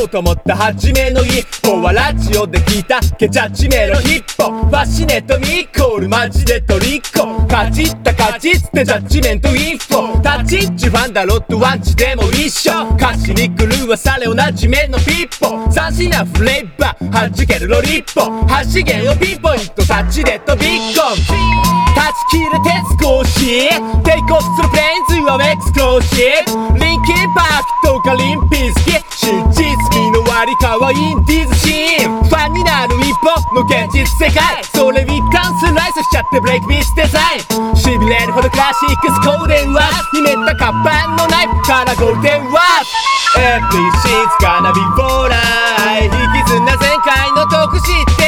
ようと思った初めの一歩はラジオで聞いた。ケチャチメロヒッポ。ファシネットミコールマジでトリッコカチったカチってジャッジメントインフォ。タチッチファンだロットワンチでも一緒。歌詞に狂わされおなじみのピッポ。斬新なフレーバー弾けるロリッポ。発資源をピンポイントタッチでとビッコン断ち切れて少しテイクオフするプレインズはエクスクローシブリンキンパークとかリンピース味の割りかわインディズシーン。ファンになる一歩。の現実世界。それに関するライスしちゃってブレイクビースデザインしびれるほどクラシックスコーデンは秘めたカバンのナイフからゴールデンワープ Everything's gonna be alright 引きずな前回の特集点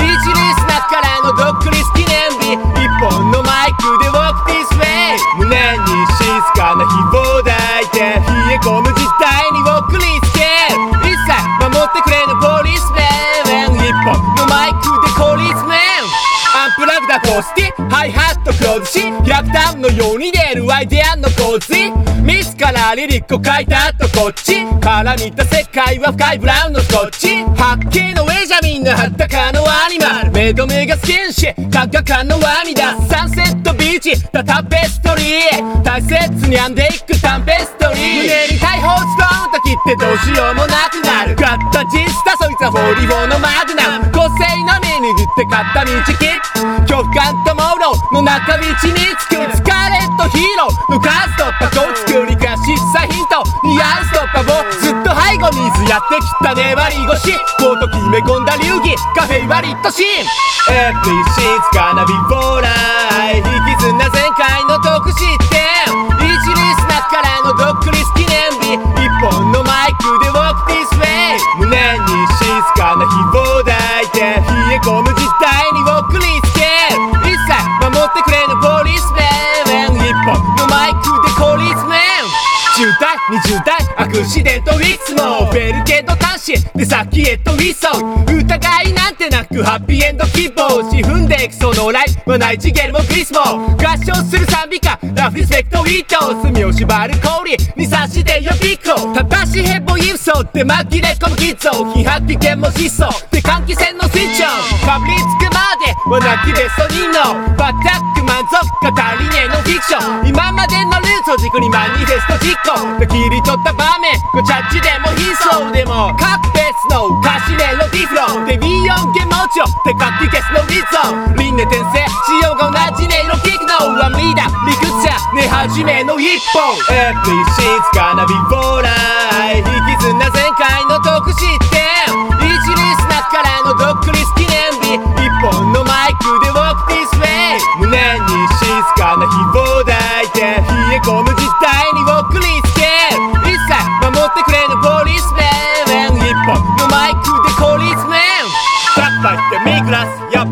一リスナーからのドックリス記念日。一本のマイクで Walk this way 胸に静かな希望抱スティハイハットクローズし100ダウンのように出るアイデアの洪水ミスからリリックを書いた後こっち。から見た世界は深いブラウンのスコッチはっきりの上じゃみんな裸のアニマル。目と目がスキンシカカカのワニだ。サンセットビーチ。だタペストリー大切に編んでいくタンペストリー。胸に大砲ストーンと切ってどうしようもなくなる。ガッタジスタそいつは44のマグナム。個性のみ握って買った道切恐怖感とモードの中道につくスカーレットヒーロー。のカス突破口作りかしさヒント。ニアンス突破をずっと背後にずやってきた粘り腰コート決め込んだ流儀カフェイバリットシーン。Everything's gonna be alright 引きずな前回の特集点一リスナーからのドックリス記念日。一本のマイクで Walk this way 胸に静かな希望20代アクシデントウィッスもベルケード端子で先へとウィズソウ疑いなんてなくハッピーエンド希望し踏んでいくそのライフはないチゲルもクリスも合唱する賛美歌ラフリスペクトウィート墨を縛る氷に刺してよピコ正しヘボイウソで紛れ込むキッズを非発危険も疾走で換気扇のスイッチをかぶりつくまではナきベストーノバッタック満足がりねえのフィクション。今までのを軸にマニフェスト実行で切り取った場面ごチャッチでも悲壮でも。各別の歌詞メロディフローで B4 ゲモチョで書き消すのリゾン輪廻転生仕様が同じ音色キックのはリーダー理屈者ね始めの一本 Everything's gonna be b o r n biraz yap.